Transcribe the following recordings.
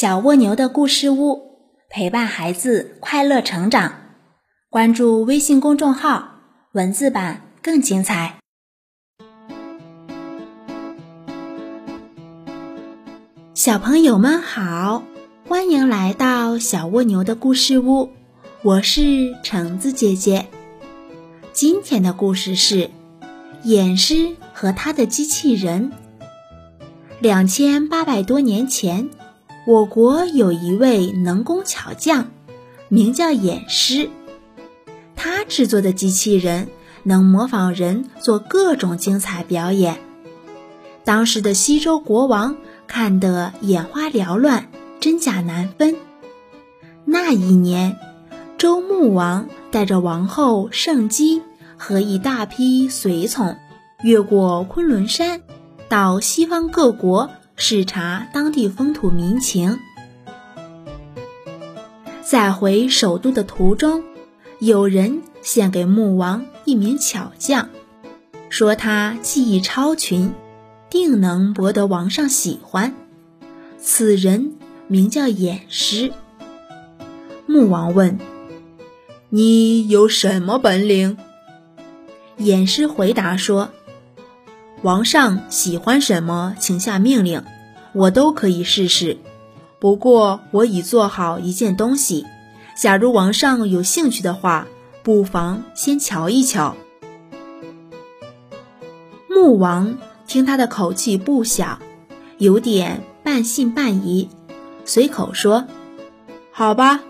小蜗牛的故事屋，陪伴孩子快乐成长。关注微信公众号，文字版更精彩。小朋友们好，欢迎来到小蜗牛的故事屋，我是橙子姐姐。今天的故事是偃师和他的机器人。两千八百多年前。我国有一位能工巧匠，名叫偃师。他制作的机器人能模仿人做各种精彩表演。当时的西周国王看得眼花缭乱，真假难分。那一年，周穆王带着王后圣姬和一大批随从，越过昆仑山，到西方各国。视察当地风土民情，在回首都的途中，有人献给穆王一名巧匠，说他技艺超群，定能博得王上喜欢。此人名叫偃师。穆王问：“你有什么本领？”偃师回答说。王上喜欢什么，请下命令，我都可以试试。不过我已做好一件东西，假如王上有兴趣的话，不妨先瞧一瞧。穆王听他的口气不小，有点半信半疑，随口说：“好吧，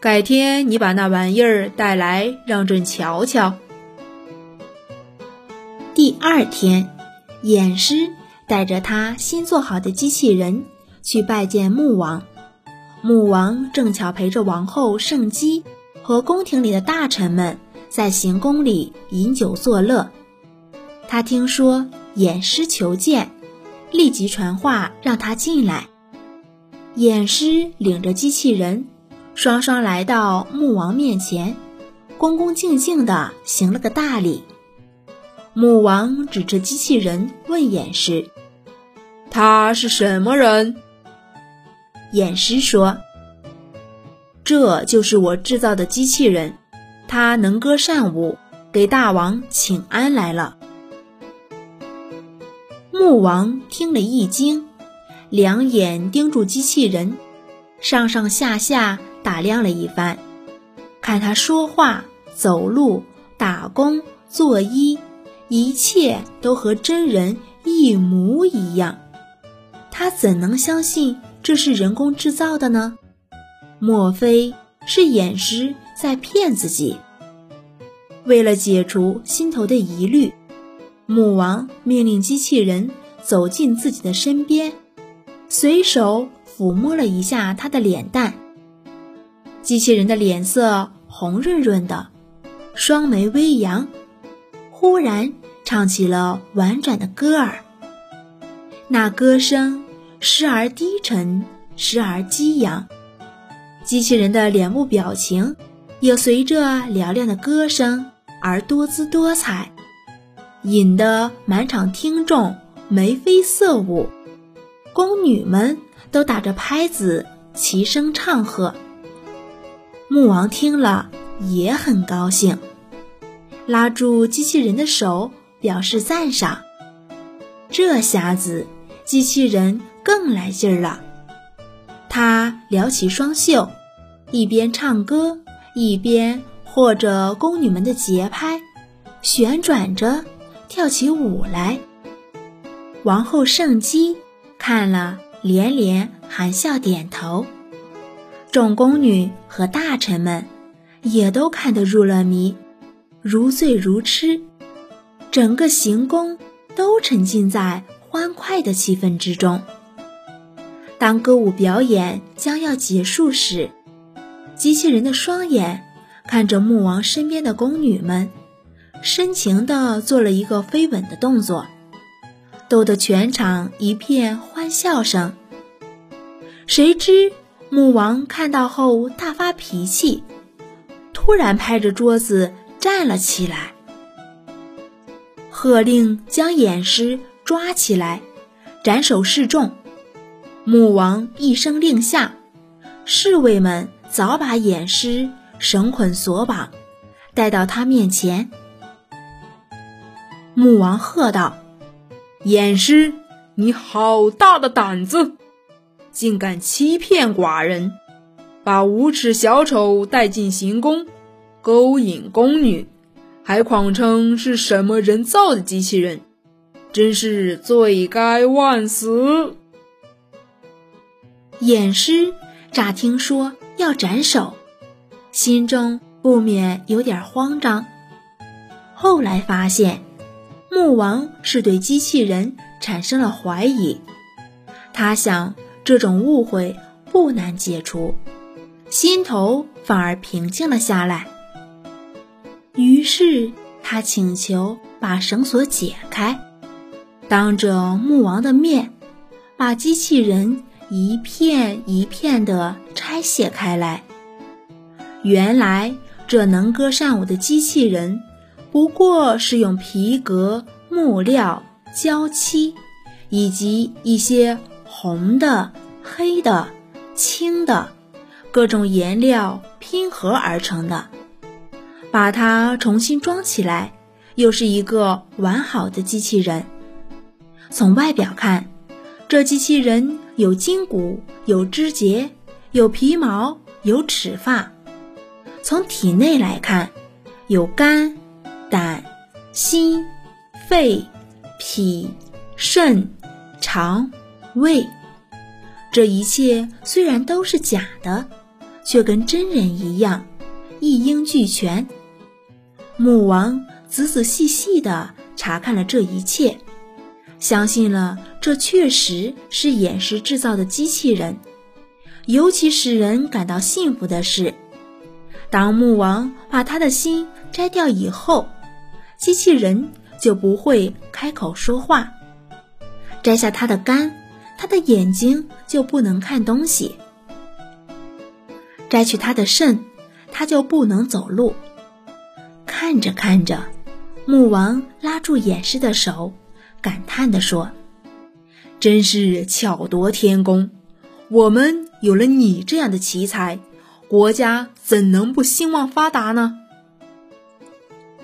改天你把那玩意儿带来，让朕瞧瞧。”第二天。偃师带着他新做好的机器人去拜见穆王，穆王正巧陪着王后圣姬和宫廷里的大臣们在行宫里饮酒作乐。他听说偃师求见，立即传话让他进来。偃师领着机器人，双双来到穆王面前，恭恭敬敬地行了个大礼。母王指着机器人问偃师：“他是什么人？”偃师说：“这就是我制造的机器人，他能歌善舞，给大王请安来了。”穆王听了一惊，两眼盯住机器人，上上下下打量了一番，看他说话、走路、打工、作揖。一切都和真人一模一样，他怎能相信这是人工制造的呢？莫非是偃师在骗自己？为了解除心头的疑虑，母王命令机器人走进自己的身边，随手抚摸了一下他的脸蛋。机器人的脸色红润润的，双眉微扬。忽然唱起了婉转的歌儿，那歌声时而低沉，时而激扬，机器人的脸部表情也随着嘹亮的歌声而多姿多彩，引得满场听众眉飞色舞，宫女们都打着拍子齐声唱和。穆王听了也很高兴。拉住机器人的手，表示赞赏。这下子，机器人更来劲儿了。他撩起双袖，一边唱歌，一边和着宫女们的节拍，旋转着跳起舞来。王后圣姬看了，连连含笑点头。众宫女和大臣们也都看得入了迷。如醉如痴，整个行宫都沉浸在欢快的气氛之中。当歌舞表演将要结束时，机器人的双眼看着穆王身边的宫女们，深情地做了一个飞吻的动作，逗得全场一片欢笑声。谁知穆王看到后大发脾气，突然拍着桌子。站了起来，喝令将偃师抓起来，斩首示众。穆王一声令下，侍卫们早把偃师绳捆索绑，带到他面前。穆王喝道：“偃师，你好大的胆子，竟敢欺骗寡人，把无耻小丑带进行宫，勾引宫女，还谎称是什么人造的机器人，真是罪该万死！”偃师乍听说要斩首，心中不免有点慌张。后来发现，穆王是对机器人产生了怀疑，他想这种误会不难解除，心头反而平静了下来。于是他请求把绳索解开，当着穆王的面，把机器人。一片一片地拆卸开来。原来，这能歌善舞的机器人，不过是用皮革、木料、胶漆，以及一些红的、黑的、青的各种颜料拼合而成的。把它重新装起来，又是一个完好的机器人。从外表看，这机器人。有筋骨，有肢节，有皮毛，有齿发。从体内来看，有肝、胆、心、肺、脾、肾、肠、胃。这一切虽然都是假的，却跟真人一样，一应俱全。穆王仔仔细细地查看了这一切。相信了，这确实是偃师制造的机器人。尤其使人感到幸福的是，当穆王把他的心摘掉以后，机器人就不会开口说话；摘下他的肝，他的眼睛就不能看东西；摘去他的肾，他就不能走路。看着看着，穆王拉住偃师的手。感叹地说：“真是巧夺天工，我们有了你这样的奇才，国家怎能不兴旺发达呢？”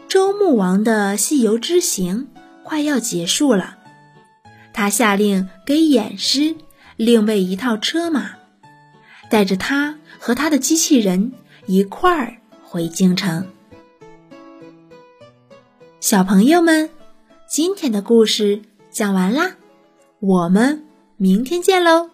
周穆王的西游之行快要结束了，他下令给偃师另备一套车马，带着他和他的机器人一块儿回京城。小朋友们。今天的故事讲完啦，我们明天见喽。